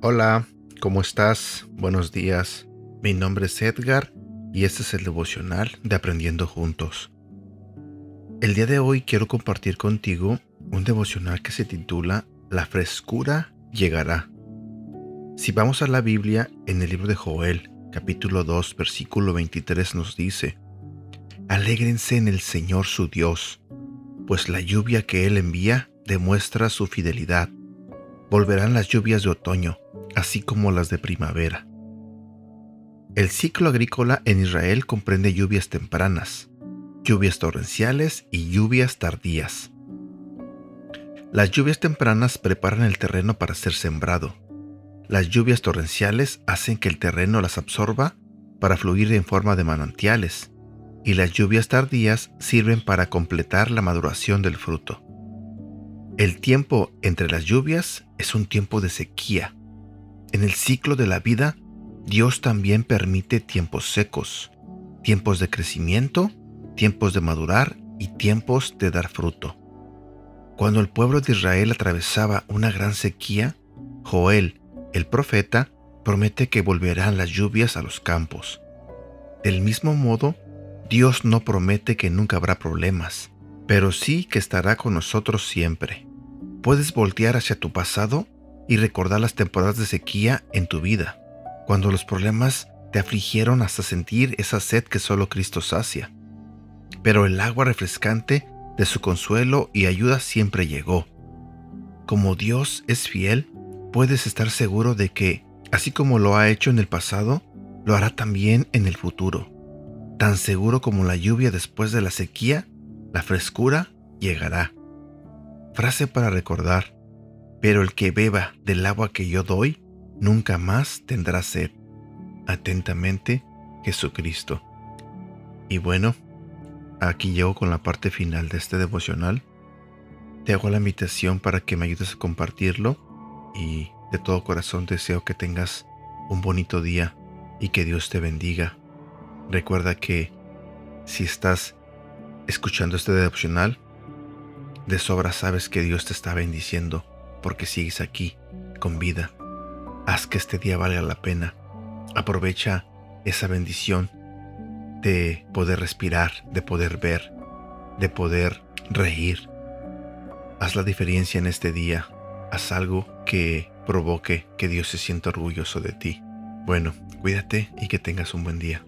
Hola, ¿cómo estás? Buenos días. Mi nombre es Edgar y este es el devocional de Aprendiendo Juntos. El día de hoy quiero compartir contigo un devocional que se titula La frescura llegará. Si vamos a la Biblia, en el libro de Joel, capítulo 2, versículo 23 nos dice, Alégrense en el Señor su Dios, pues la lluvia que Él envía demuestra su fidelidad. Volverán las lluvias de otoño, así como las de primavera. El ciclo agrícola en Israel comprende lluvias tempranas, lluvias torrenciales y lluvias tardías. Las lluvias tempranas preparan el terreno para ser sembrado. Las lluvias torrenciales hacen que el terreno las absorba para fluir en forma de manantiales, y las lluvias tardías sirven para completar la maduración del fruto. El tiempo entre las lluvias es un tiempo de sequía. En el ciclo de la vida Dios también permite tiempos secos, tiempos de crecimiento, tiempos de madurar y tiempos de dar fruto. Cuando el pueblo de Israel atravesaba una gran sequía, Joel, el profeta, promete que volverán las lluvias a los campos. Del mismo modo, Dios no promete que nunca habrá problemas, pero sí que estará con nosotros siempre. Puedes voltear hacia tu pasado y recordar las temporadas de sequía en tu vida cuando los problemas te afligieron hasta sentir esa sed que solo Cristo sacia. Pero el agua refrescante de su consuelo y ayuda siempre llegó. Como Dios es fiel, puedes estar seguro de que, así como lo ha hecho en el pasado, lo hará también en el futuro. Tan seguro como la lluvia después de la sequía, la frescura llegará. Frase para recordar, pero el que beba del agua que yo doy, nunca más tendrá sed. Atentamente, Jesucristo. Y bueno, aquí llego con la parte final de este devocional. Te hago la invitación para que me ayudes a compartirlo y de todo corazón deseo que tengas un bonito día y que Dios te bendiga. Recuerda que si estás escuchando este devocional, de sobra sabes que Dios te está bendiciendo porque sigues aquí con vida Haz que este día valga la pena. Aprovecha esa bendición de poder respirar, de poder ver, de poder reír. Haz la diferencia en este día. Haz algo que provoque que Dios se sienta orgulloso de ti. Bueno, cuídate y que tengas un buen día.